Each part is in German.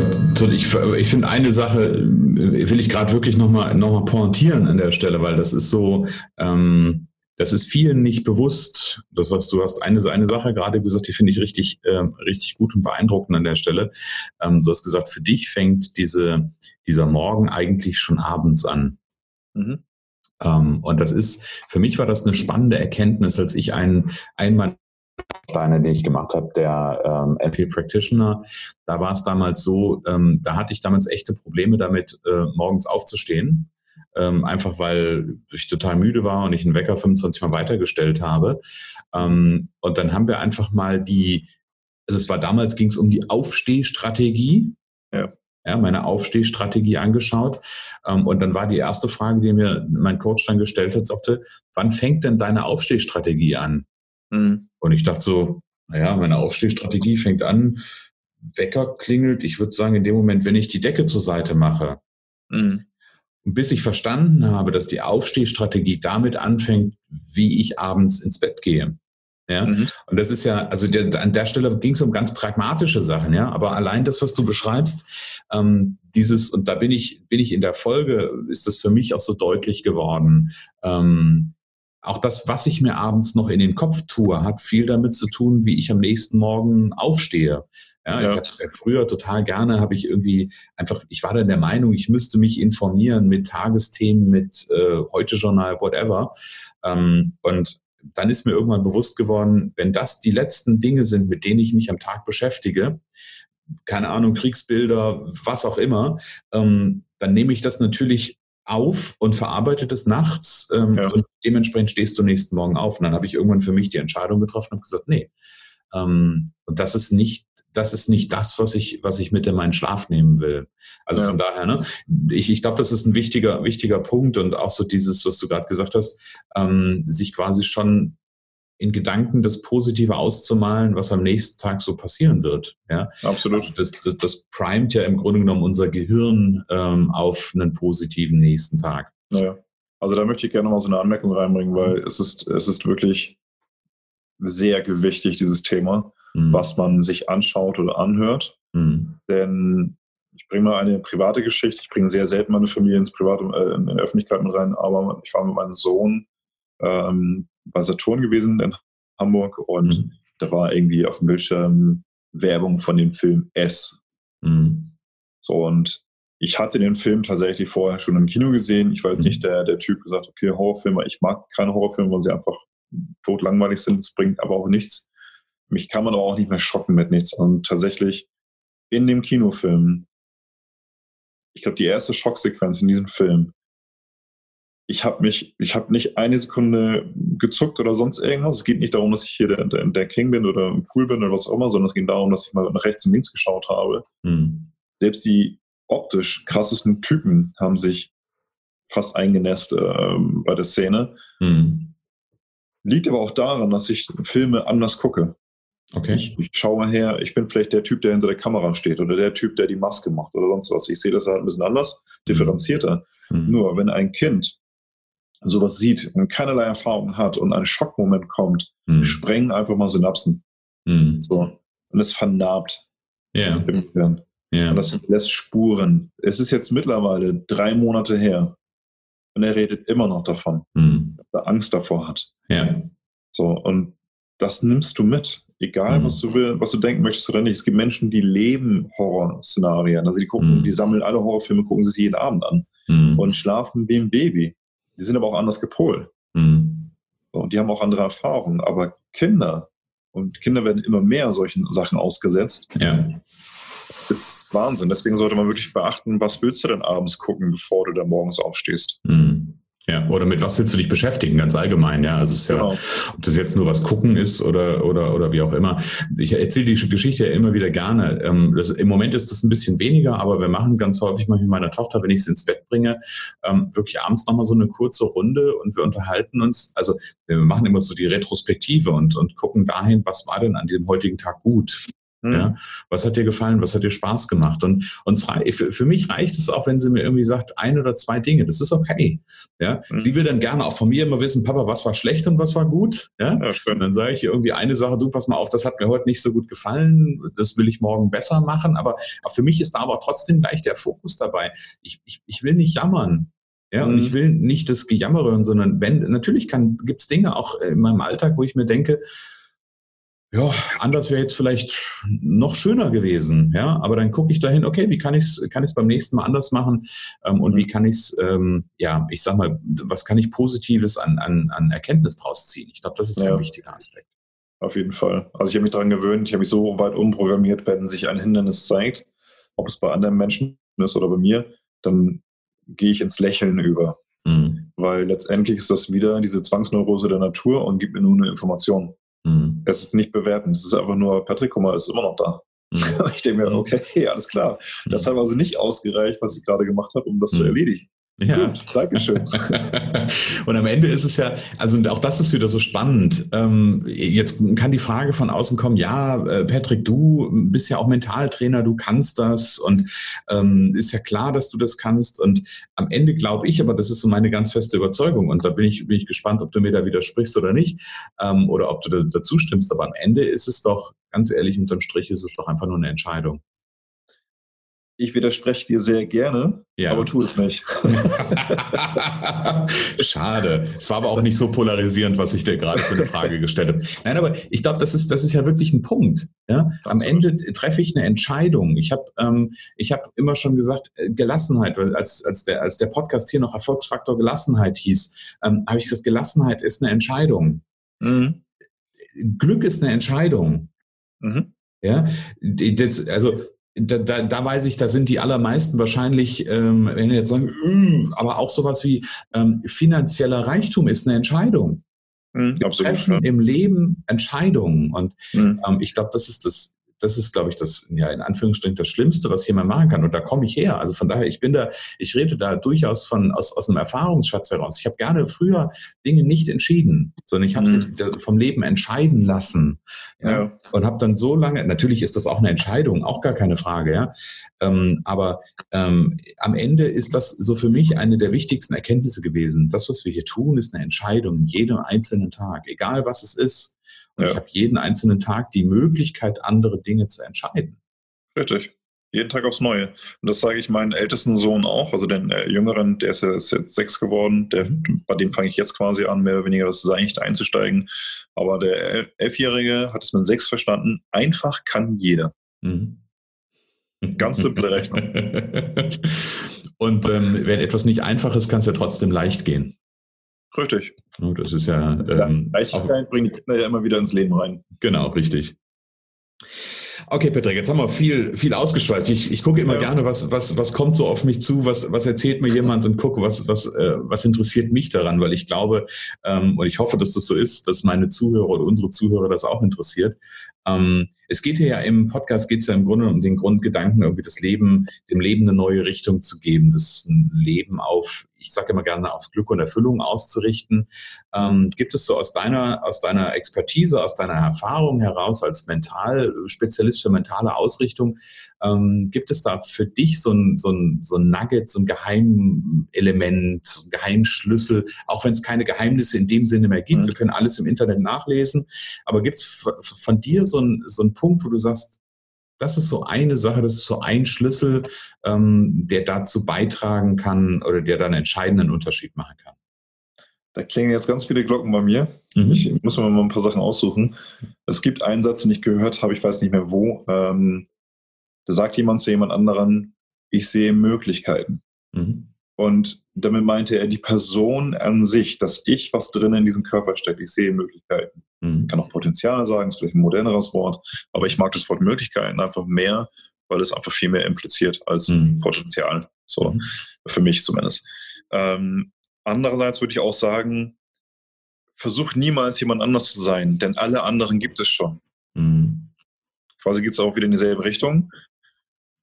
Aber ich, ich finde eine Sache, äh, will ich gerade wirklich nochmal noch mal pointieren an der Stelle, weil das ist so, ähm, das ist vielen nicht bewusst. Das, was du hast, eine, eine Sache gerade gesagt, die finde ich richtig, äh, richtig gut und beeindruckend an der Stelle. Ähm, du hast gesagt, für dich fängt diese, dieser Morgen eigentlich schon abends an. Mhm. Ähm, und das ist, für mich war das eine spannende Erkenntnis, als ich einen, einmal Steine, die ich gemacht habe, der ähm, NP Practitioner. Da war es damals so, ähm, da hatte ich damals echte Probleme damit, äh, morgens aufzustehen. Ähm, einfach weil ich total müde war und ich einen Wecker 25 Mal weitergestellt habe. Ähm, und dann haben wir einfach mal die, also es war damals ging es um die Aufstehstrategie. Ja. Ja, meine Aufstehstrategie angeschaut. Ähm, und dann war die erste Frage, die mir mein Coach dann gestellt hat, sagte, wann fängt denn deine Aufstehstrategie an? Mhm. Und ich dachte so, naja, meine Aufstehstrategie fängt an, Wecker klingelt, ich würde sagen, in dem Moment, wenn ich die Decke zur Seite mache. Mhm. Und bis ich verstanden habe, dass die Aufstehstrategie damit anfängt, wie ich abends ins Bett gehe. Ja, mhm. und das ist ja, also der, an der Stelle ging es um ganz pragmatische Sachen, ja, aber allein das, was du beschreibst, ähm, dieses, und da bin ich, bin ich in der Folge, ist das für mich auch so deutlich geworden, ähm, auch das, was ich mir abends noch in den Kopf tue, hat viel damit zu tun, wie ich am nächsten Morgen aufstehe. Ja, ja. Ich habe früher total gerne, habe ich irgendwie einfach, ich war dann der Meinung, ich müsste mich informieren mit Tagesthemen, mit äh, Heute-Journal, whatever. Ähm, und dann ist mir irgendwann bewusst geworden, wenn das die letzten Dinge sind, mit denen ich mich am Tag beschäftige, keine Ahnung, Kriegsbilder, was auch immer, ähm, dann nehme ich das natürlich auf und verarbeitet es nachts ähm, ja. und dementsprechend stehst du nächsten Morgen auf. Und dann habe ich irgendwann für mich die Entscheidung getroffen und gesagt, nee. Ähm, und das ist nicht, das ist nicht das, was ich, was ich mit in meinen Schlaf nehmen will. Also ja. von daher, ne, ich, ich glaube, das ist ein wichtiger, wichtiger Punkt und auch so dieses, was du gerade gesagt hast, ähm, sich quasi schon in Gedanken das Positive auszumalen, was am nächsten Tag so passieren wird. Ja? Absolut. Also das, das, das primet ja im Grunde genommen unser Gehirn ähm, auf einen positiven nächsten Tag. Naja. Also da möchte ich gerne mal so eine Anmerkung reinbringen, weil es ist, es ist wirklich sehr gewichtig, dieses Thema, mhm. was man sich anschaut oder anhört. Mhm. Denn ich bringe mal eine private Geschichte. Ich bringe sehr selten meine Familie ins Private, äh, in die Öffentlichkeit mit rein, aber ich war mit meinem Sohn ähm, bei Saturn gewesen in Hamburg und mhm. da war irgendwie auf dem Bildschirm Werbung von dem Film S. Mhm. So und ich hatte den Film tatsächlich vorher schon im Kino gesehen. Ich war jetzt mhm. nicht der, der Typ, gesagt, okay, Horrorfilme, ich mag keine Horrorfilme, weil sie einfach totlangweilig sind. Es bringt aber auch nichts. Mich kann man aber auch nicht mehr schocken mit nichts. Und tatsächlich in dem Kinofilm, ich glaube, die erste Schocksequenz in diesem Film ich habe mich, ich habe nicht eine Sekunde gezuckt oder sonst irgendwas. Es geht nicht darum, dass ich hier der, der, der, King bin oder im Pool bin oder was auch immer, sondern es ging darum, dass ich mal nach rechts und links geschaut habe. Mhm. Selbst die optisch krassesten Typen haben sich fast eingenässt äh, bei der Szene. Mhm. Liegt aber auch daran, dass ich Filme anders gucke. Okay. Ich, ich schaue her, ich bin vielleicht der Typ, der hinter der Kamera steht oder der Typ, der die Maske macht oder sonst was. Ich sehe das halt ein bisschen anders, mhm. differenzierter. Mhm. Nur wenn ein Kind sowas sieht und keinerlei Erfahrung hat und ein Schockmoment kommt, mhm. sprengen einfach mal Synapsen. Mhm. So. Und es vernarbt yeah. im Gehirn. Yeah. Und das lässt Spuren. Es ist jetzt mittlerweile drei Monate her. Und er redet immer noch davon, mhm. dass er Angst davor hat. Yeah. So, und das nimmst du mit. Egal, mhm. was du will, was du denken möchtest oder nicht. Es gibt Menschen, die leben Horrorszenarien. Also die gucken, mhm. die sammeln alle Horrorfilme, gucken sie sich jeden Abend an mhm. und schlafen wie ein Baby. Die sind aber auch anders gepolt. Mhm. und die haben auch andere Erfahrungen. Aber Kinder, und Kinder werden immer mehr solchen Sachen ausgesetzt, ja. ist Wahnsinn. Deswegen sollte man wirklich beachten, was willst du denn abends gucken, bevor du da morgens aufstehst. Mhm. Ja, oder mit was willst du dich beschäftigen, ganz allgemein, ja. Also es ist ja, genau. ob das jetzt nur was gucken ist oder, oder, oder wie auch immer. Ich erzähle die Geschichte ja immer wieder gerne. Ähm, das, Im Moment ist das ein bisschen weniger, aber wir machen ganz häufig mal mit meiner Tochter, wenn ich sie ins Bett bringe, ähm, wirklich abends nochmal so eine kurze Runde und wir unterhalten uns. Also wir machen immer so die Retrospektive und, und gucken dahin, was war denn an diesem heutigen Tag gut. Mhm. Ja, was hat dir gefallen? Was hat dir Spaß gemacht? Und, und für, für mich reicht es auch, wenn sie mir irgendwie sagt, ein oder zwei Dinge. Das ist okay. Ja, mhm. sie will dann gerne auch von mir immer wissen, Papa, was war schlecht und was war gut? Ja, ja und dann sage ich ihr irgendwie eine Sache, du pass mal auf, das hat mir heute nicht so gut gefallen. Das will ich morgen besser machen. Aber, aber für mich ist da aber trotzdem gleich der Fokus dabei. Ich, ich, ich will nicht jammern. Ja, und ich mhm. will nicht das Gejammere, sondern wenn, natürlich gibt es Dinge auch in meinem Alltag, wo ich mir denke, ja, anders wäre jetzt vielleicht noch schöner gewesen, ja, aber dann gucke ich dahin, okay, wie kann ich es kann ich's beim nächsten Mal anders machen ähm, und wie kann ich es, ähm, ja, ich sag mal, was kann ich Positives an, an, an Erkenntnis draus ziehen? Ich glaube, das ist ja. ein wichtiger Aspekt. Auf jeden Fall. Also ich habe mich daran gewöhnt, ich habe mich so weit umprogrammiert, wenn sich ein Hindernis zeigt, ob es bei anderen Menschen ist oder bei mir, dann gehe ich ins Lächeln über. Mhm. Weil letztendlich ist das wieder diese Zwangsneurose der Natur und gibt mir nur eine Information. Mhm. Es ist nicht bewerten. Es ist einfach nur, Patrick, guck mal, ist immer noch da. Mhm. Ich denke mir, mhm. okay, alles klar. Das mhm. hat also nicht ausgereicht, was ich gerade gemacht habe, um das zu erledigen. Ja. Gut, Dankeschön. und am Ende ist es ja, also auch das ist wieder so spannend. Ähm, jetzt kann die Frage von außen kommen, ja, äh, Patrick, du bist ja auch Mentaltrainer, du kannst das und ähm, ist ja klar, dass du das kannst. Und am Ende glaube ich, aber das ist so meine ganz feste Überzeugung und da bin ich, bin ich gespannt, ob du mir da widersprichst oder nicht ähm, oder ob du da, dazu stimmst. Aber am Ende ist es doch, ganz ehrlich, unterm Strich ist es doch einfach nur eine Entscheidung ich widerspreche dir sehr gerne, ja. aber tu es nicht. Schade. Es war aber auch nicht so polarisierend, was ich dir gerade für eine Frage gestellt habe. Nein, aber ich glaube, das ist, das ist ja wirklich ein Punkt. Ja? Am Ende treffe ich eine Entscheidung. Ich habe ähm, hab immer schon gesagt, äh, Gelassenheit, weil als, als, der, als der Podcast hier noch Erfolgsfaktor Gelassenheit hieß, ähm, habe ich gesagt, Gelassenheit ist eine Entscheidung. Mhm. Glück ist eine Entscheidung. Mhm. Ja, das, also da, da, da weiß ich, da sind die allermeisten wahrscheinlich, ähm, wenn jetzt sagen, mm, aber auch sowas wie ähm, finanzieller Reichtum ist eine Entscheidung. Mhm, absolut, treffen ja. im Leben Entscheidungen. Und mhm. ähm, ich glaube, das ist das das ist, glaube ich, das, ja, in Anführungsstrichen das Schlimmste, was jemand machen kann. Und da komme ich her. Also von daher, ich bin da, ich rede da durchaus von, aus, aus einem Erfahrungsschatz heraus. Ich habe gerne früher Dinge nicht entschieden, sondern ich habe mhm. sie vom Leben entscheiden lassen. Ja, ja. Und habe dann so lange, natürlich ist das auch eine Entscheidung, auch gar keine Frage, ja. Ähm, aber ähm, am Ende ist das so für mich eine der wichtigsten Erkenntnisse gewesen. Das, was wir hier tun, ist eine Entscheidung, jeden einzelnen Tag, egal was es ist. Und ja. ich habe jeden einzelnen Tag die Möglichkeit, andere Dinge zu entscheiden. Richtig. Jeden Tag aufs Neue. Und das sage ich meinen ältesten Sohn auch, also den äh, Jüngeren, der ist, ja, ist jetzt sechs geworden, der, mhm. bei dem fange ich jetzt quasi an, mehr oder weniger das Seicht einzusteigen. Aber der Elfjährige hat es mit sechs verstanden. Einfach kann jeder. Mhm. Ganz simple Rechnung. Und ähm, wenn etwas nicht einfach ist, kann es ja trotzdem leicht gehen. Richtig. Das ist ja. Ähm, bringt die Kinder ja immer wieder ins Leben rein. Genau, richtig. Okay, Patrick, jetzt haben wir viel, viel ausgeschweift. Ich, ich gucke immer ja. gerne, was, was, was kommt so auf mich zu, was, was erzählt mir jemand und gucke, was, was, äh, was interessiert mich daran, weil ich glaube ähm, und ich hoffe, dass das so ist, dass meine Zuhörer oder unsere Zuhörer das auch interessiert. Ähm, es geht hier ja im Podcast geht es ja im Grunde um den Grundgedanken, irgendwie das Leben, dem Leben eine neue Richtung zu geben, das Leben auf ich sage immer gerne, auf Glück und Erfüllung auszurichten. Ähm, gibt es so aus deiner, aus deiner Expertise, aus deiner Erfahrung heraus als Mentalspezialist für mentale Ausrichtung, ähm, gibt es da für dich so ein, so ein, so ein Nugget, so ein Geheimelement, so ein Geheimschlüssel, auch wenn es keine Geheimnisse in dem Sinne mehr gibt, mhm. wir können alles im Internet nachlesen, aber gibt es von dir so ein, so ein Punkt, wo du sagst, das ist so eine Sache, das ist so ein Schlüssel, ähm, der dazu beitragen kann oder der dann einen entscheidenden Unterschied machen kann. Da klingen jetzt ganz viele Glocken bei mir. Mhm. Ich muss mir mal ein paar Sachen aussuchen. Es gibt einen Satz, den ich gehört habe, ich weiß nicht mehr wo. Ähm, da sagt jemand zu jemand anderen, ich sehe Möglichkeiten. Mhm. Und damit meinte er die Person an sich, dass ich, was drin in diesem Körper steckt, ich sehe Möglichkeiten. Mhm. Ich kann auch Potenzial sagen, ist vielleicht ein moderneres Wort, aber ich mag das Wort Möglichkeiten einfach mehr, weil es einfach viel mehr impliziert als mhm. Potenzial. So, mhm. für mich zumindest. Ähm, andererseits würde ich auch sagen, versuch niemals jemand anders zu sein, denn alle anderen gibt es schon. Mhm. Quasi geht es auch wieder in dieselbe Richtung.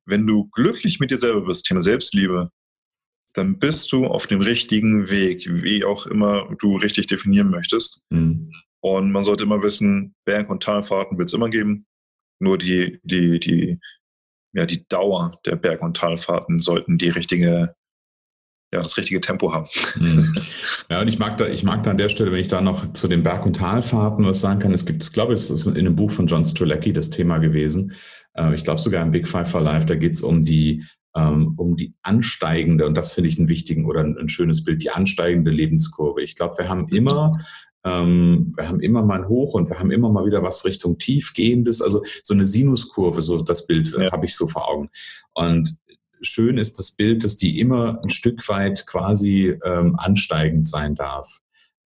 Wenn du glücklich mit dir selber bist, Thema Selbstliebe, dann bist du auf dem richtigen Weg, wie auch immer du richtig definieren möchtest. Mhm. Und man sollte immer wissen, Berg- und Talfahrten wird es immer geben. Nur die, die, die, ja, die Dauer der Berg- und Talfahrten sollten die richtige ja, das richtige Tempo haben. Mhm. Ja, und ich mag da, ich mag da an der Stelle, wenn ich da noch zu den Berg- und Talfahrten was sagen kann, es gibt, ich glaube, es ist in einem Buch von John Strzelecki das Thema gewesen. Äh, ich glaube sogar im Big Five for Life, da geht es um die, ähm, um die ansteigende, und das finde ich einen wichtigen oder ein schönes Bild, die ansteigende Lebenskurve. Ich glaube, wir haben immer ähm, wir haben immer mal ein Hoch und wir haben immer mal wieder was Richtung tiefgehendes, also so eine Sinuskurve, so das Bild ja. habe ich so vor Augen. Und schön ist das Bild, dass die immer ein Stück weit quasi ähm, ansteigend sein darf.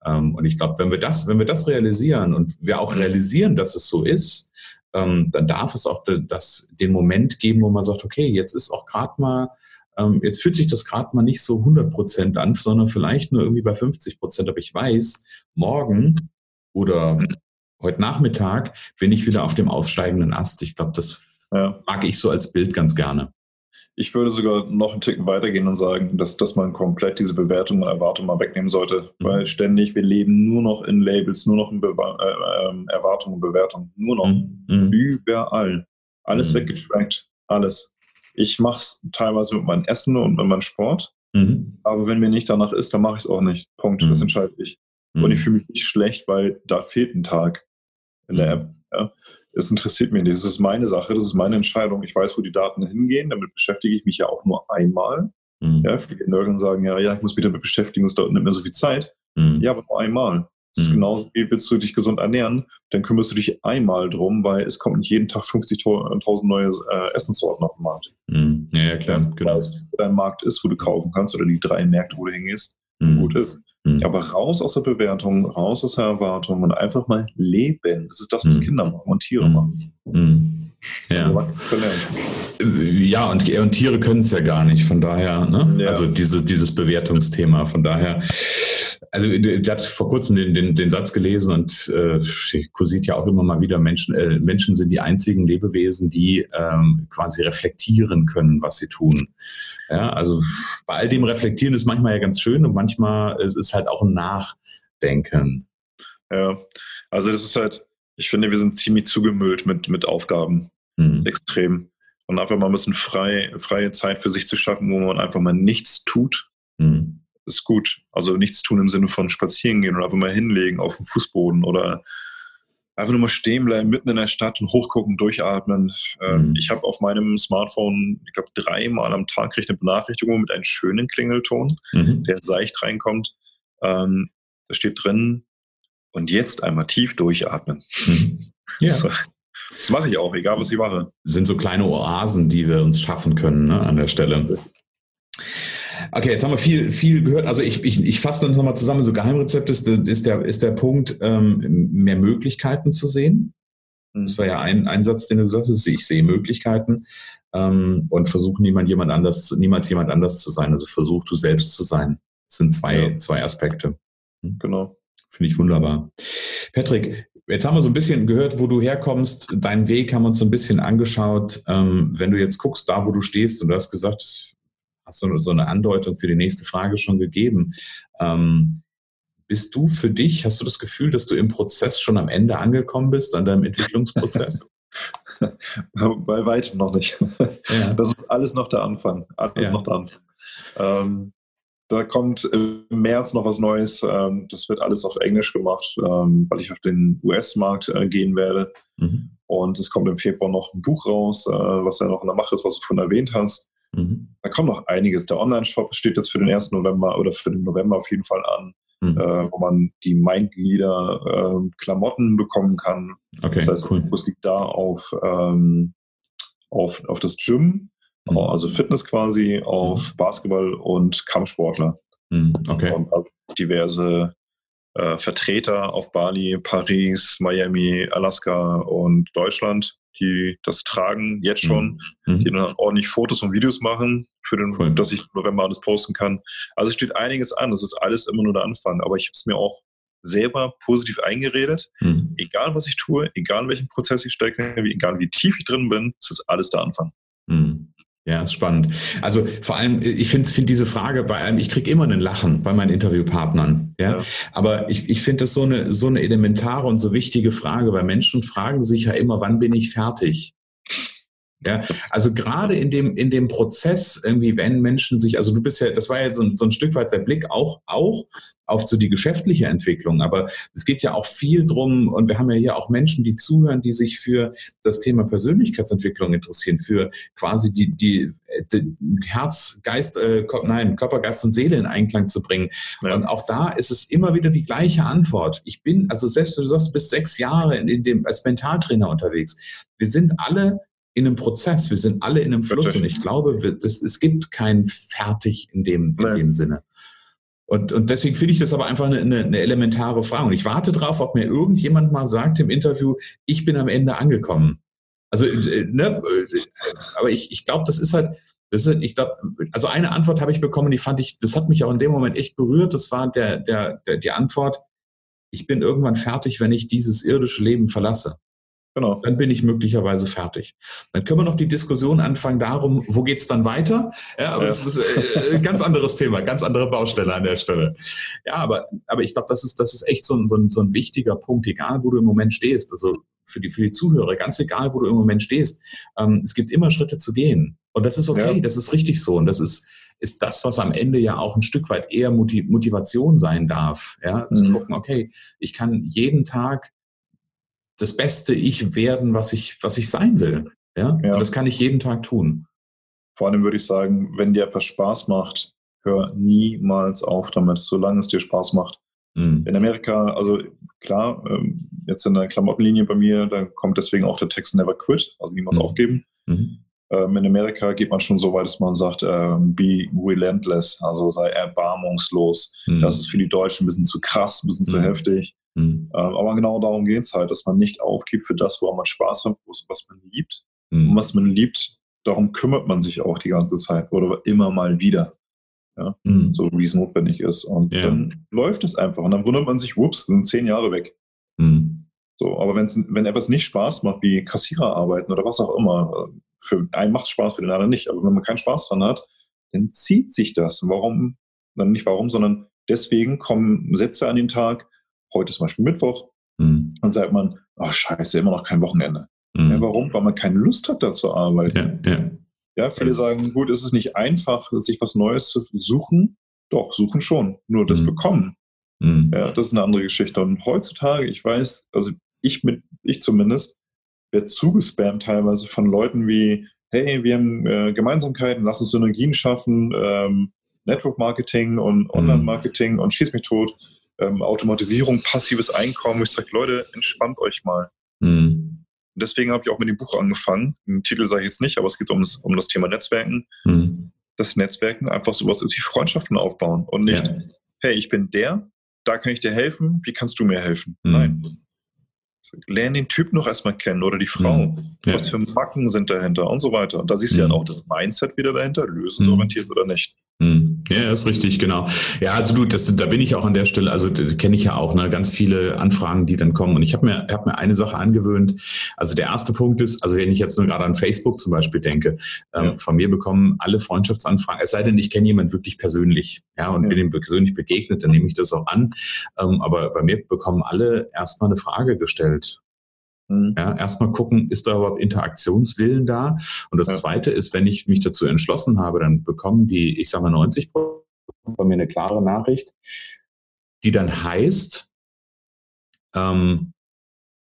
Ähm, und ich glaube, wenn wir das, wenn wir das realisieren und wir auch realisieren, dass es so ist, ähm, dann darf es auch das, den Moment geben, wo man sagt, okay, jetzt ist auch gerade mal, ähm, jetzt fühlt sich das gerade mal nicht so 100 Prozent an, sondern vielleicht nur irgendwie bei 50 Prozent. Aber ich weiß, morgen oder heute Nachmittag bin ich wieder auf dem aufsteigenden Ast. Ich glaube, das ja. mag ich so als Bild ganz gerne. Ich würde sogar noch einen Ticken weitergehen und sagen, dass, dass man komplett diese Bewertung und Erwartung mal wegnehmen sollte. Mhm. Weil ständig, wir leben nur noch in Labels, nur noch in Be äh, äh, Erwartung und Bewertung. Nur noch. Mhm. mhm. Überall. Alles mhm. weggetrackt. Alles. Ich mache es teilweise mit meinem Essen und mit meinem Sport. Mhm. Aber wenn mir nicht danach ist, dann mache ich es auch nicht. Punkt. Das mhm. entscheide ich. Und ich fühle mich nicht schlecht, weil da fehlt ein Tag in der App. Ja das interessiert mich nicht. Das ist meine Sache, das ist meine Entscheidung. Ich weiß, wo die Daten hingehen. Damit beschäftige ich mich ja auch nur einmal. Mhm. Ja, viele Nörgeln sagen, ja, ja, ich muss mich damit beschäftigen, es dauert nicht mehr so viel Zeit. Mhm. Ja, aber nur einmal. Das ist mhm. genauso wie willst du dich gesund ernähren, dann kümmerst du dich einmal drum, weil es kommt nicht jeden Tag 50.000 neue äh, Essenssorten auf den Markt. Mhm. Ja, ja, klar, ja, genau. Weißt, wo dein Markt ist, wo du kaufen kannst oder die drei Märkte, wo du hingehst, mhm. gut ist. Mhm. Aber raus aus der Bewertung, raus aus der Erwartung und einfach mal leben. Das ist das, was mhm. Kinder machen und Tiere mhm. machen. Ja. ja, und, und Tiere können es ja gar nicht, von daher, ne? Ja. also diese, dieses Bewertungsthema, von daher, also der hat vor kurzem den, den, den Satz gelesen und äh, kursiert ja auch immer mal wieder, Menschen, äh, Menschen sind die einzigen Lebewesen, die ähm, quasi reflektieren können, was sie tun. Ja, also bei all dem Reflektieren ist manchmal ja ganz schön und manchmal ist es halt auch ein Nachdenken. Ja, also das ist halt, ich finde, wir sind ziemlich zugemüllt mit, mit Aufgaben. Mhm. Extrem. Und einfach mal ein bisschen frei, freie Zeit für sich zu schaffen, wo man einfach mal nichts tut, mhm. Ist gut. Also nichts tun im Sinne von spazieren gehen oder einfach mal hinlegen auf dem Fußboden oder einfach nur mal stehen bleiben, mitten in der Stadt und hochgucken, durchatmen. Ähm, mhm. Ich habe auf meinem Smartphone, ich glaube, dreimal am Tag kriege ich eine Benachrichtigung mit einem schönen Klingelton, mhm. der seicht reinkommt. Ähm, da steht drin, und jetzt einmal tief durchatmen. Mhm. Ja. So. Das mache ich auch, egal was ich mache. Sind so kleine Oasen, die wir uns schaffen können ne, an der Stelle. Okay, jetzt haben wir viel, viel gehört. Also ich, ich, ich fasse das nochmal zusammen. So Geheimrezept ist, ist, der, ist der Punkt, ähm, mehr Möglichkeiten zu sehen. Das war ja ein, ein Satz, den du gesagt hast. Ich sehe Möglichkeiten ähm, und versuche niemand jemand anders, niemals jemand anders zu sein. Also versuch du selbst zu sein. Das sind zwei, ja. zwei Aspekte. Hm? Genau. Finde ich wunderbar. Patrick, jetzt haben wir so ein bisschen gehört, wo du herkommst. Deinen Weg haben wir uns so ein bisschen angeschaut. Ähm, wenn du jetzt guckst, da wo du stehst und du hast gesagt, hast du so eine Andeutung für die nächste Frage schon gegeben. Ähm, bist du für dich, hast du das Gefühl, dass du im Prozess schon am Ende angekommen bist, an deinem Entwicklungsprozess? Bei weitem noch nicht. Ja. Das ist alles noch der Anfang. Alles ja. noch der Anfang. Ähm, da kommt im März noch was Neues. Ähm, das wird alles auf Englisch gemacht, ähm, weil ich auf den US-Markt äh, gehen werde. Mhm. Und es kommt im Februar noch ein Buch raus, äh, was ja noch in der Mache ist, was du von erwähnt hast. Mhm. Da kommt noch einiges. Der Online-Shop steht jetzt für den 1. November oder für den November auf jeden Fall an, mhm. äh, wo man die Mindleader äh, Klamotten bekommen kann. Okay, das heißt, cool. es liegt da auf, ähm, auf, auf das Gym, mhm. also Fitness quasi, auf mhm. Basketball und Kampfsportler. Mhm. Okay. Und diverse äh, Vertreter auf Bali, Paris, Miami, Alaska und Deutschland die das tragen, jetzt schon, mhm. die dann ordentlich Fotos und Videos machen, für den, cool. dass ich im November alles posten kann. Also es steht einiges an, das ist alles immer nur der Anfang, aber ich habe es mir auch selber positiv eingeredet. Mhm. Egal was ich tue, egal in welchem Prozess ich stecke, egal wie tief ich drin bin, es ist alles der Anfang. Mhm. Ja, ist spannend. Also vor allem, ich finde find diese Frage bei allem, ich kriege immer einen Lachen bei meinen Interviewpartnern. Ja? ja. Aber ich, ich finde das so eine, so eine elementare und so wichtige Frage, weil Menschen fragen sich ja immer, wann bin ich fertig? Ja, also gerade in dem, in dem Prozess irgendwie, wenn Menschen sich, also du bist ja, das war ja so ein, so ein Stück weit der Blick auch, auch auf so die geschäftliche Entwicklung, aber es geht ja auch viel drum und wir haben ja hier auch Menschen, die zuhören, die sich für das Thema Persönlichkeitsentwicklung interessieren, für quasi die, die, die Herz, Geist, äh, nein, Körper, Geist und Seele in Einklang zu bringen. Ja. Und auch da ist es immer wieder die gleiche Antwort. Ich bin, also selbst du sagst, du bist sechs Jahre in, in dem, als Mentaltrainer unterwegs. Wir sind alle in einem Prozess. Wir sind alle in einem Fluss und ich glaube, wir, das, es gibt kein Fertig in dem, in dem Sinne. Und, und deswegen finde ich das aber einfach eine, eine, eine elementare Frage. Und ich warte darauf, ob mir irgendjemand mal sagt im Interview, ich bin am Ende angekommen. Also, äh, ne, aber ich, ich glaube, das ist halt, das ist, ich glaube, also eine Antwort habe ich bekommen, die fand ich, das hat mich auch in dem Moment echt berührt. Das war der, der, der, die Antwort, ich bin irgendwann fertig, wenn ich dieses irdische Leben verlasse. Genau. Dann bin ich möglicherweise fertig. Dann können wir noch die Diskussion anfangen darum, wo geht es dann weiter? Ja, aber ja. das ist äh, ein ganz anderes Thema, ganz andere Baustelle an der Stelle. Ja, aber, aber ich glaube, das ist, das ist echt so ein, so, ein, so ein wichtiger Punkt, egal wo du im Moment stehst. Also für die, für die Zuhörer, ganz egal, wo du im Moment stehst. Ähm, es gibt immer Schritte zu gehen. Und das ist okay, ja. das ist richtig so. Und das ist, ist das, was am Ende ja auch ein Stück weit eher Motivation sein darf. Ja, zu mhm. gucken, okay, ich kann jeden Tag das beste Ich werden, was ich, was ich sein will. Ja? ja. Und das kann ich jeden Tag tun. Vor allem würde ich sagen, wenn dir etwas Spaß macht, hör niemals auf damit, solange es dir Spaß macht. Mhm. In Amerika, also klar, ähm, jetzt in der Klamottenlinie bei mir, da kommt deswegen auch der Text Never Quit, also niemals mhm. aufgeben. Mhm. Ähm, in Amerika geht man schon so weit, dass man sagt, ähm, be relentless, also sei erbarmungslos. Mhm. Das ist für die Deutschen ein bisschen zu krass, ein bisschen zu mhm. heftig. Mhm. Ähm, aber genau darum geht es halt, dass man nicht aufgibt für das, woran man Spaß hat, was man liebt. Mhm. Und was man liebt, darum kümmert man sich auch die ganze Zeit oder immer mal wieder. Ja? Mhm. So wie es notwendig ist. Und ja. dann läuft es einfach. Und dann wundert man sich, whoops, sind zehn Jahre weg. Mhm. So, aber wenn's, wenn etwas nicht Spaß macht, wie Kassierer arbeiten oder was auch immer, für einen macht es Spaß, für den anderen nicht. Aber wenn man keinen Spaß dran hat, dann zieht sich das. Warum? Dann nicht warum, sondern deswegen kommen Sätze an den Tag, heute ist zum Beispiel Mittwoch, mhm. dann sagt man, ach scheiße, immer noch kein Wochenende. Mhm. Ja, warum? Weil man keine Lust hat, da zu arbeiten. Ja, ja. ja viele das sagen, gut, ist es nicht einfach, sich was Neues zu suchen? Doch, suchen schon. Nur das mhm. Bekommen, mhm. ja, das ist eine andere Geschichte. Und heutzutage, ich weiß, also ich mit, ich zumindest, werde zugespammt teilweise von Leuten wie, hey, wir haben äh, Gemeinsamkeiten, lass uns Synergien schaffen, ähm, Network Marketing und mhm. Online Marketing und schieß mich tot ähm, Automatisierung, passives Einkommen. Ich sage, Leute, entspannt euch mal. Mhm. Deswegen habe ich auch mit dem Buch angefangen. Den Titel sage ich jetzt nicht, aber es geht um das, um das Thema Netzwerken. Mhm. Das Netzwerken einfach sowas wie Freundschaften aufbauen und nicht, ja. hey, ich bin der, da kann ich dir helfen, wie kannst du mir helfen? Mhm. Nein. Lern den Typ noch erstmal kennen oder die Frau. Mhm. Ja. Was für Macken sind dahinter und so weiter. Und da siehst du ja mhm. auch das Mindset wieder dahinter, lösungsorientiert mhm. oder nicht. Hm. Ja, ist richtig, genau. Ja, also du, das, da bin ich auch an der Stelle, also kenne ich ja auch, ne, ganz viele Anfragen, die dann kommen. Und ich habe mir, hab mir eine Sache angewöhnt. Also der erste Punkt ist, also wenn ich jetzt nur gerade an Facebook zum Beispiel denke, ähm, ja. von mir bekommen alle Freundschaftsanfragen, es sei denn, ich kenne jemanden wirklich persönlich, ja, und ja. bin ihm persönlich begegnet, dann nehme ich das auch an. Ähm, aber bei mir bekommen alle erstmal eine Frage gestellt. Mhm. Ja, erstmal gucken, ist da überhaupt Interaktionswillen da? Und das ja. Zweite ist, wenn ich mich dazu entschlossen habe, dann bekommen die, ich sage mal 90 Prozent von mir eine klare Nachricht, die dann heißt, ähm,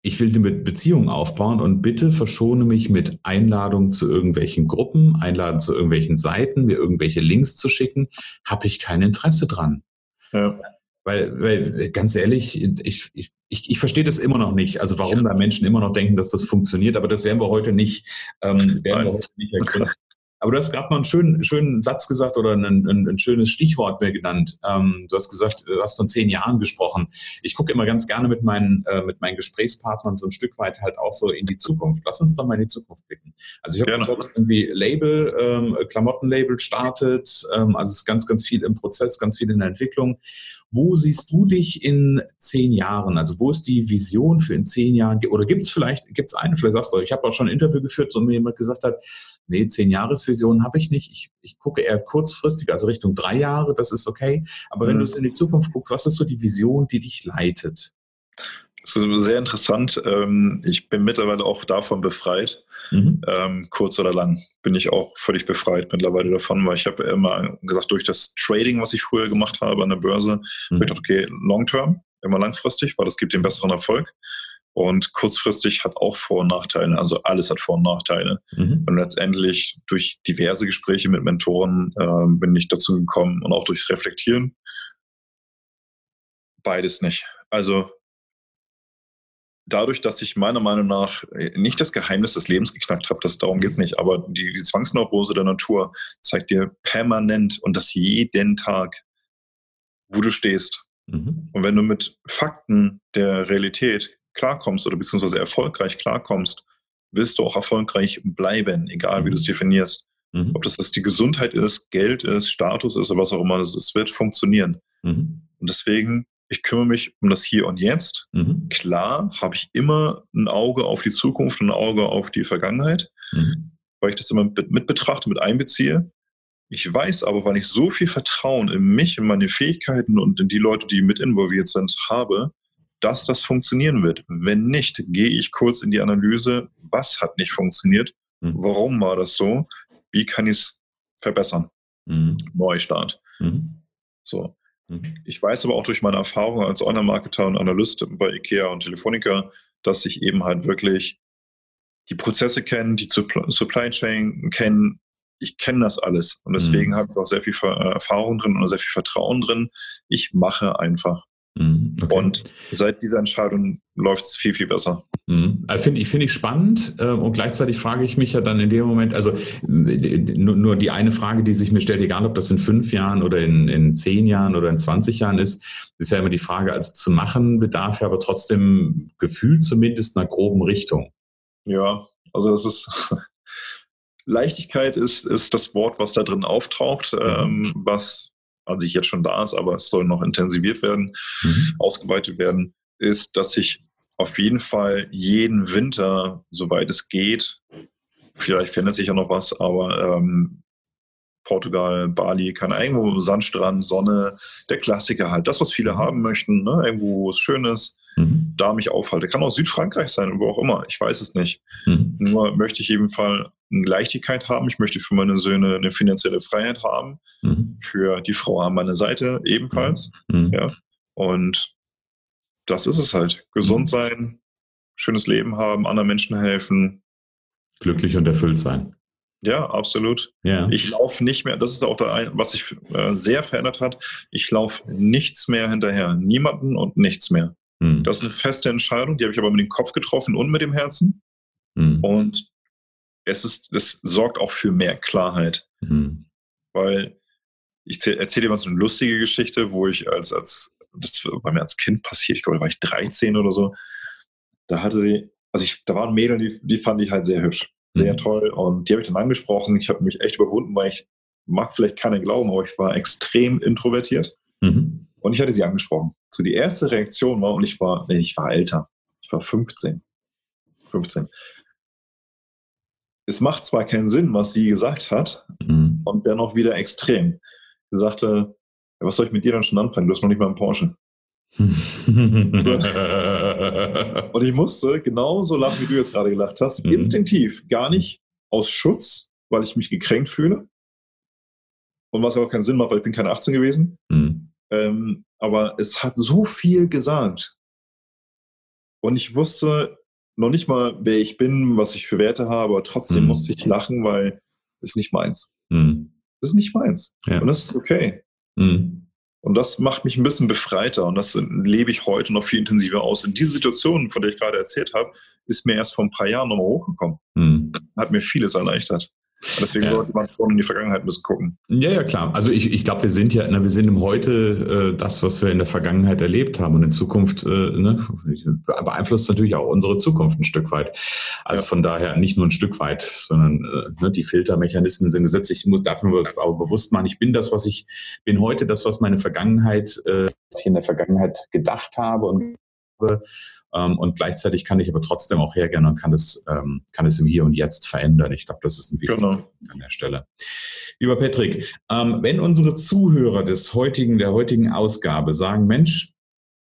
ich will eine Beziehung aufbauen und bitte verschone mich mit Einladungen zu irgendwelchen Gruppen, Einladen zu irgendwelchen Seiten, mir irgendwelche Links zu schicken, habe ich kein Interesse dran. Ja. Weil, weil ganz ehrlich, ich, ich, ich, ich verstehe das immer noch nicht. Also warum da Menschen immer noch denken, dass das funktioniert, aber das werden wir heute nicht, ähm, werden wir heute nicht ergründen. Aber du hast gerade noch einen schönen, schönen Satz gesagt oder ein, ein, ein schönes Stichwort mir genannt. Ähm, du hast gesagt, du hast von zehn Jahren gesprochen. Ich gucke immer ganz gerne mit meinen, äh, mit meinen Gesprächspartnern so ein Stück weit halt auch so in die Zukunft. Lass uns doch mal in die Zukunft blicken. Also ich habe irgendwie Label, ähm, Klamottenlabel startet. Ähm, also es ist ganz, ganz viel im Prozess, ganz viel in der Entwicklung. wo siehst du dich in zehn Jahren? Also wo ist die Vision für in zehn Jahren? Oder gibt es vielleicht, gibt es eine, vielleicht sagst du, ich habe auch schon ein Interview geführt, wo mir jemand gesagt hat, nee, zehn Jahresvision habe ich nicht. Ich, ich gucke eher kurzfristig, also Richtung drei Jahre, das ist okay. Aber wenn mhm. du in die Zukunft guckst, was ist so die Vision, die dich leitet? Das ist sehr interessant. Ähm, ich bin mittlerweile auch davon befreit. Mhm. Ähm, kurz oder lang bin ich auch völlig befreit mittlerweile davon, weil ich habe immer gesagt, durch das Trading, was ich früher gemacht habe an der Börse, mhm. ich gedacht, okay, long term, immer langfristig, weil das gibt den besseren Erfolg. Und kurzfristig hat auch Vor- und Nachteile. Also alles hat Vor- und Nachteile. Mhm. Und letztendlich durch diverse Gespräche mit Mentoren äh, bin ich dazu gekommen und auch durch Reflektieren. Beides nicht. Also dadurch, dass ich meiner Meinung nach äh, nicht das Geheimnis des Lebens geknackt habe, das, darum geht es nicht, aber die, die Zwangsneurose der Natur zeigt dir permanent und das jeden Tag, wo du stehst. Mhm. Und wenn du mit Fakten der Realität klarkommst oder beziehungsweise erfolgreich klarkommst, wirst du auch erfolgreich bleiben, egal wie du es mhm. definierst. Mhm. Ob das, das die Gesundheit ist, Geld ist, Status ist oder was auch immer, es wird funktionieren. Mhm. Und deswegen ich kümmere mich um das Hier und Jetzt. Mhm. Klar habe ich immer ein Auge auf die Zukunft und ein Auge auf die Vergangenheit, mhm. weil ich das immer mit betrachte, mit einbeziehe. Ich weiß aber, weil ich so viel Vertrauen in mich, in meine Fähigkeiten und in die Leute, die mit involviert sind, habe, dass das funktionieren wird. Wenn nicht, gehe ich kurz in die Analyse, was hat nicht funktioniert, mhm. warum war das so, wie kann ich es verbessern. Mhm. Neustart. Mhm. So. Mhm. Ich weiß aber auch durch meine Erfahrung als Online-Marketer und Analyst bei IKEA und Telefonica, dass ich eben halt wirklich die Prozesse kenne, die Supply Chain kennen. Ich kenne das alles und deswegen mhm. habe ich auch sehr viel Erfahrung drin und sehr viel Vertrauen drin. Ich mache einfach. Mhm, okay. Und seit dieser Entscheidung läuft es viel, viel besser. Mhm. Also finde ich, find ich spannend äh, und gleichzeitig frage ich mich ja dann in dem Moment, also nur, nur die eine Frage, die sich mir stellt, egal ob das in fünf Jahren oder in, in zehn Jahren oder in 20 Jahren ist, ist ja immer die Frage, als zu machen bedarf ja aber trotzdem gefühlt zumindest einer groben Richtung. Ja, also das ist Leichtigkeit ist, ist das Wort, was da drin auftaucht, mhm. ähm, was an sich jetzt schon da ist, aber es soll noch intensiviert werden, mhm. ausgeweitet werden, ist, dass ich auf jeden Fall jeden Winter, soweit es geht, vielleicht verändert sich ja noch was, aber ähm, Portugal, Bali, keine irgendwo Sandstrand, Sonne, der Klassiker halt. Das, was viele haben möchten, ne? irgendwo, wo es schön ist, mhm. da mich aufhalte. Kann auch Südfrankreich sein, wo auch immer, ich weiß es nicht. Mhm. Nur möchte ich eben Fall eine Leichtigkeit haben. Ich möchte für meine Söhne eine finanzielle Freiheit haben. Mhm. Für die Frau an meiner Seite ebenfalls. Mhm. Ja. Und das ist es halt. Gesund mhm. sein, schönes Leben haben, anderen Menschen helfen. Glücklich und erfüllt sein. Ja, absolut. Ja. Ich laufe nicht mehr, das ist auch der, was sich äh, sehr verändert hat. Ich laufe nichts mehr hinterher. Niemanden und nichts mehr. Mhm. Das ist eine feste Entscheidung, die habe ich aber mit dem Kopf getroffen und mit dem Herzen. Mhm. Und es, ist, es sorgt auch für mehr Klarheit. Mhm. Weil ich erzähle dir mal so eine lustige Geschichte, wo ich als, als, das war mir als Kind passiert, ich glaube, da war ich 13 oder so. Da hatte sie, also ich, da waren Mädel, die, die fand ich halt sehr hübsch, sehr mhm. toll. Und die habe ich dann angesprochen. Ich habe mich echt überwunden, weil ich mag vielleicht keiner glauben, aber ich war extrem introvertiert. Mhm. Und ich hatte sie angesprochen. So die erste Reaktion war, und ich war, nee, ich war älter. Ich war 15. 15 es macht zwar keinen Sinn, was sie gesagt hat, mhm. und dennoch wieder extrem. Sie sagte, was soll ich mit dir dann schon anfangen? Du hast noch nicht mal einen Porsche. und ich musste genauso lachen, wie du jetzt gerade gelacht hast. Mhm. Instinktiv, gar nicht aus Schutz, weil ich mich gekränkt fühle. Und was auch keinen Sinn macht, weil ich bin keine 18 gewesen. Mhm. Ähm, aber es hat so viel gesagt. Und ich wusste, noch nicht mal, wer ich bin, was ich für Werte habe, aber trotzdem mhm. musste ich lachen, weil es nicht meins. Mhm. Das ist nicht meins. Ja. Und das ist okay. Mhm. Und das macht mich ein bisschen befreiter und das lebe ich heute noch viel intensiver aus. Und diese Situation, von der ich gerade erzählt habe, ist mir erst vor ein paar Jahren nochmal hochgekommen. Mhm. Hat mir vieles erleichtert. Deswegen ja. sollte man schon in die Vergangenheit ein bisschen gucken. Ja, ja, klar. Also ich, ich glaube, wir sind ja, na, wir sind im Heute äh, das, was wir in der Vergangenheit erlebt haben. Und in Zukunft äh, ne, beeinflusst natürlich auch unsere Zukunft ein Stück weit. Also ja. von daher nicht nur ein Stück weit, sondern äh, ne, die Filtermechanismen sind gesetzt. Ich muss, darf mir aber bewusst machen, ich bin das, was ich bin heute, das, was meine Vergangenheit äh, was ich in der Vergangenheit gedacht habe und ähm, und gleichzeitig kann ich aber trotzdem auch hergehen und kann es, ähm, kann es im Hier und Jetzt verändern. Ich glaube, das ist ein wichtiger genau. Punkt an der Stelle. Lieber Patrick, ähm, wenn unsere Zuhörer des heutigen, der heutigen Ausgabe sagen, Mensch,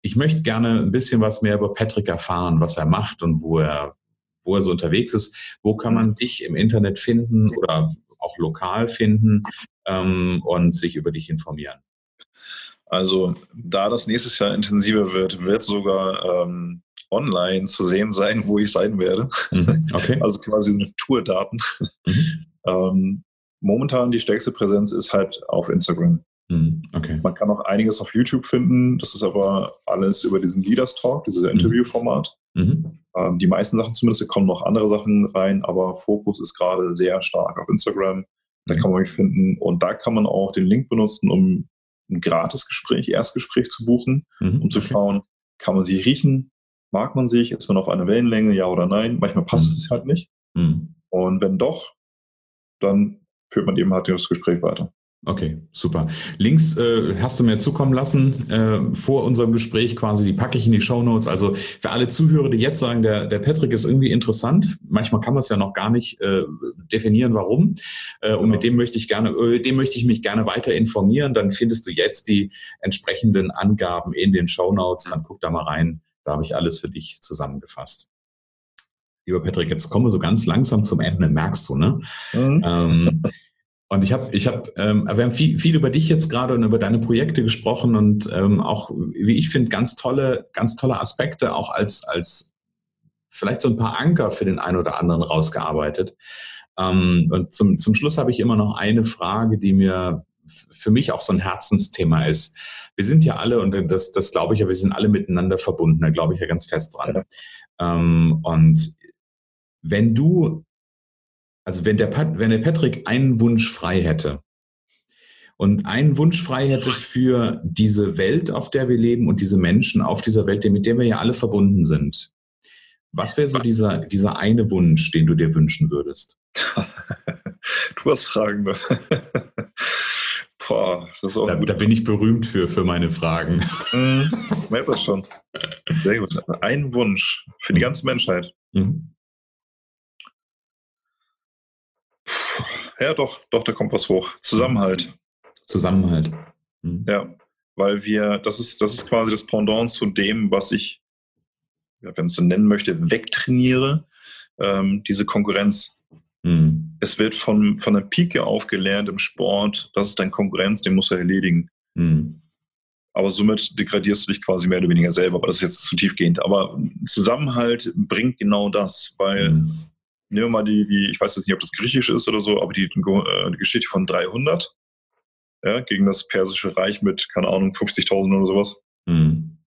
ich möchte gerne ein bisschen was mehr über Patrick erfahren, was er macht und wo er, wo er so unterwegs ist. Wo kann man dich im Internet finden oder auch lokal finden ähm, und sich über dich informieren? Also da das nächstes Jahr intensiver wird, wird sogar ähm, online zu sehen sein, wo ich sein werde. Mhm, okay. Also quasi eine Tourdaten. Mhm. ähm, momentan die stärkste Präsenz ist halt auf Instagram. Mhm, okay. Man kann auch einiges auf YouTube finden. Das ist aber alles über diesen Leaders Talk, dieses mhm. Interviewformat. Mhm. Ähm, die meisten Sachen zumindest, kommen noch andere Sachen rein, aber Fokus ist gerade sehr stark auf Instagram. Da kann man mich finden. Und da kann man auch den Link benutzen, um ein Gratisgespräch, Erstgespräch zu buchen, mhm. um zu schauen, kann man sie riechen, mag man sich, ist man auf einer Wellenlänge, ja oder nein. Manchmal passt mhm. es halt nicht. Mhm. Und wenn doch, dann führt man eben halt das Gespräch weiter. Okay, super. Links äh, hast du mir zukommen lassen äh, vor unserem Gespräch quasi, die packe ich in die Show Notes. Also für alle Zuhörer, die jetzt sagen, der, der Patrick ist irgendwie interessant, manchmal kann man es ja noch gar nicht äh, definieren, warum. Äh, und mit genau. dem möchte ich gerne, äh, dem möchte ich mich gerne weiter informieren. Dann findest du jetzt die entsprechenden Angaben in den Show Notes. Dann guck da mal rein. Da habe ich alles für dich zusammengefasst. Lieber Patrick, jetzt kommen wir so ganz langsam zum Ende, merkst du, ne? Mhm. Ähm, und ich habe, ich habe, ähm, wir haben viel, viel über dich jetzt gerade und über deine Projekte gesprochen und ähm, auch, wie ich finde, ganz tolle, ganz tolle Aspekte auch als als vielleicht so ein paar Anker für den einen oder anderen rausgearbeitet. Ähm, und zum zum Schluss habe ich immer noch eine Frage, die mir für mich auch so ein Herzensthema ist. Wir sind ja alle und das das glaube ich ja, wir sind alle miteinander verbunden. Da glaube ich ja ganz fest dran. Ähm, und wenn du also wenn der, wenn der Patrick einen Wunsch frei hätte und einen Wunsch frei hätte für diese Welt, auf der wir leben und diese Menschen auf dieser Welt, mit der wir ja alle verbunden sind, was wäre so dieser, dieser eine Wunsch, den du dir wünschen würdest? du hast Fragen. Ne? Boah, das ist auch da, da, bin ich berühmt für, für meine Fragen. Mhm, merkt das schon. Sehr gut. Ein Wunsch für die ganze Menschheit. Mhm. Ja, doch, doch, da kommt was hoch. Zusammenhalt. Zusammenhalt. Mhm. Ja, weil wir, das ist, das ist quasi das Pendant zu dem, was ich, wenn man es so nennen möchte, wegtrainiere, ähm, diese Konkurrenz. Mhm. Es wird von, von der Pike auf gelernt im Sport, das ist dein Konkurrenz, den musst du erledigen. Mhm. Aber somit degradierst du dich quasi mehr oder weniger selber. Aber das ist jetzt zu tiefgehend. Aber Zusammenhalt bringt genau das, weil mhm nehmen wir mal die, die, ich weiß jetzt nicht, ob das griechisch ist oder so, aber die, äh, die Geschichte von 300 ja, gegen das persische Reich mit, keine Ahnung, 50.000 oder sowas. Mhm.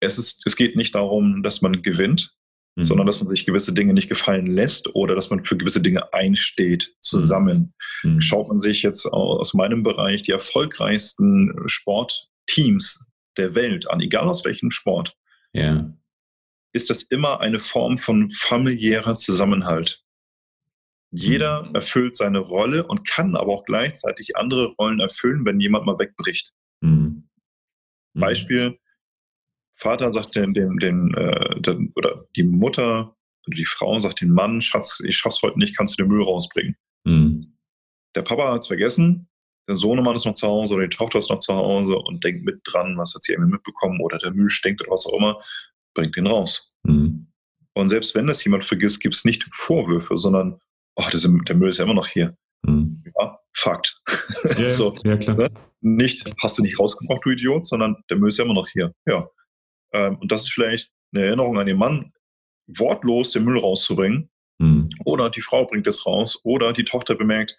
Es, ist, es geht nicht darum, dass man gewinnt, mhm. sondern dass man sich gewisse Dinge nicht gefallen lässt oder dass man für gewisse Dinge einsteht, zusammen. Mhm. Schaut man sich jetzt aus meinem Bereich die erfolgreichsten Sportteams der Welt an, egal aus welchem Sport. Ja ist das immer eine Form von familiärer Zusammenhalt. Jeder mhm. erfüllt seine Rolle und kann aber auch gleichzeitig andere Rollen erfüllen, wenn jemand mal wegbricht. Mhm. mhm. Beispiel, Vater sagt dem, dem, dem äh, den, oder die Mutter oder die Frau sagt dem Mann, Schatz, ich schaff's heute nicht, kannst du den Müll rausbringen. Mhm. Der Papa hat es vergessen, der Sohnemann ist noch zu Hause oder die Tochter ist noch zu Hause und denkt mit dran, was hat sie irgendwie mitbekommen oder der Müll stinkt oder was auch immer bringt ihn raus. Mhm. Und selbst wenn das jemand vergisst, gibt es nicht Vorwürfe, sondern, oh, das, der Müll ist ja immer noch hier. Mhm. Ja, Fakt. Ja, so, ja, klar. Ne? Nicht, hast du nicht rausgebracht, du Idiot, sondern der Müll ist ja immer noch hier. Ja. Ähm, und das ist vielleicht eine Erinnerung an den Mann, wortlos den Müll rauszubringen. Mhm. Oder die Frau bringt es raus. Oder die Tochter bemerkt,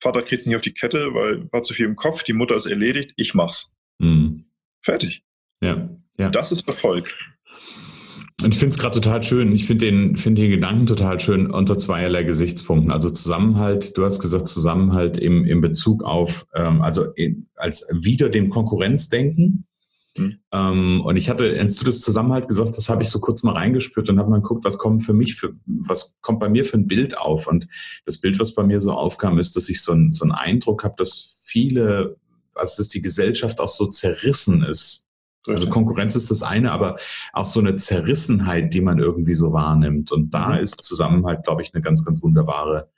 Vater kriegt es nicht auf die Kette, weil war zu viel im Kopf, die Mutter ist erledigt, ich mach's. Mhm. Fertig. Ja. ja. Das ist Erfolg. Und ich finde es gerade total schön. Ich finde den, find den Gedanken total schön unter zweierlei Gesichtspunkten. Also Zusammenhalt, du hast gesagt Zusammenhalt im, im Bezug auf, ähm, also in, als wieder dem Konkurrenzdenken. Mhm. Ähm, und ich hatte, als du das Zusammenhalt gesagt das habe ich so kurz mal reingespürt und habe mal geguckt, was kommt für mich, für, was kommt bei mir für ein Bild auf. Und das Bild, was bei mir so aufkam, ist, dass ich so, ein, so einen Eindruck habe, dass viele, also dass die Gesellschaft auch so zerrissen ist Also Konkurrenz ist das eine, aber auch so eine Zerrissenheit, die man irgendwie so wahrnimmt. Und da mhm. ist Zusammenhalt, glaube ich, eine ganz, ganz wunderbare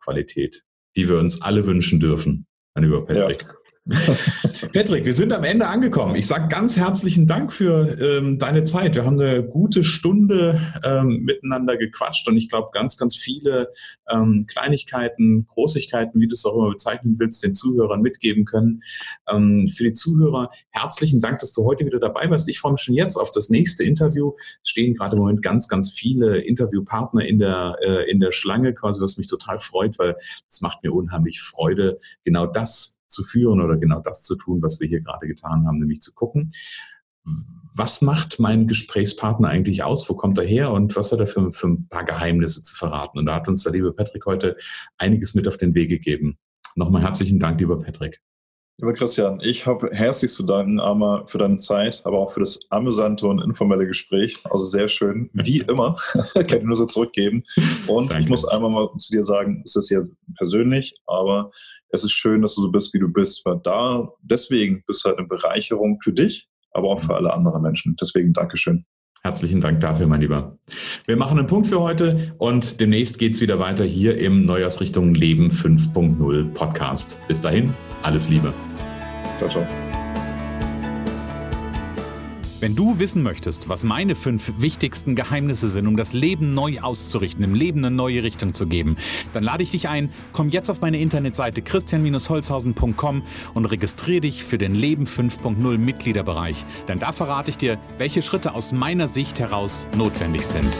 Qualität, die wir uns alle wünschen dürfen, mein lieber Patrick. Ja. Patrick, wir sind am Ende angekommen. Ich sage ganz herzlichen Dank für ähm, deine Zeit. Wir haben eine gute Stunde ähm, miteinander gequatscht und ich glaube, ganz, ganz viele ähm, Kleinigkeiten, Großigkeiten, wie du es auch immer bezeichnen willst, den Zuhörern mitgeben können. Ähm, für die Zuhörer herzlichen Dank, dass du heute wieder dabei warst. Ich freue mich schon jetzt auf das nächste Interview. Es stehen gerade im Moment ganz, ganz viele Interviewpartner in der, äh, in der Schlange, quasi, was mich total freut, weil es macht mir unheimlich Freude, genau das zu führen oder genau das zu tun, was wir hier gerade getan haben, nämlich zu gucken, was macht mein Gesprächspartner eigentlich aus? Wo kommt er her und was hat er für, für ein paar Geheimnisse zu verraten? Und da hat uns der liebe Patrick heute einiges mit auf den Weg gegeben. Nochmal herzlichen Dank, lieber Patrick. Lieber Christian, ich habe herzlich zu danken, einmal für deine Zeit, aber auch für das amüsante und informelle Gespräch. Also sehr schön, wie immer. Kann ich nur so zurückgeben. Und Danke. ich muss einmal mal zu dir sagen, es ist jetzt persönlich, aber es ist schön, dass du so bist, wie du bist, weil da, deswegen bist du halt eine Bereicherung für dich, aber auch für alle anderen Menschen. Deswegen Dankeschön. Herzlichen Dank dafür, mein Lieber. Wir machen einen Punkt für heute und demnächst geht es wieder weiter hier im Neujahrsrichtung Leben 5.0 Podcast. Bis dahin, alles Liebe. Ciao, ciao. Wenn du wissen möchtest, was meine fünf wichtigsten Geheimnisse sind, um das Leben neu auszurichten, im Leben eine neue Richtung zu geben, dann lade ich dich ein, komm jetzt auf meine Internetseite christian-holzhausen.com und registriere dich für den Leben 5.0 Mitgliederbereich. Denn da verrate ich dir, welche Schritte aus meiner Sicht heraus notwendig sind.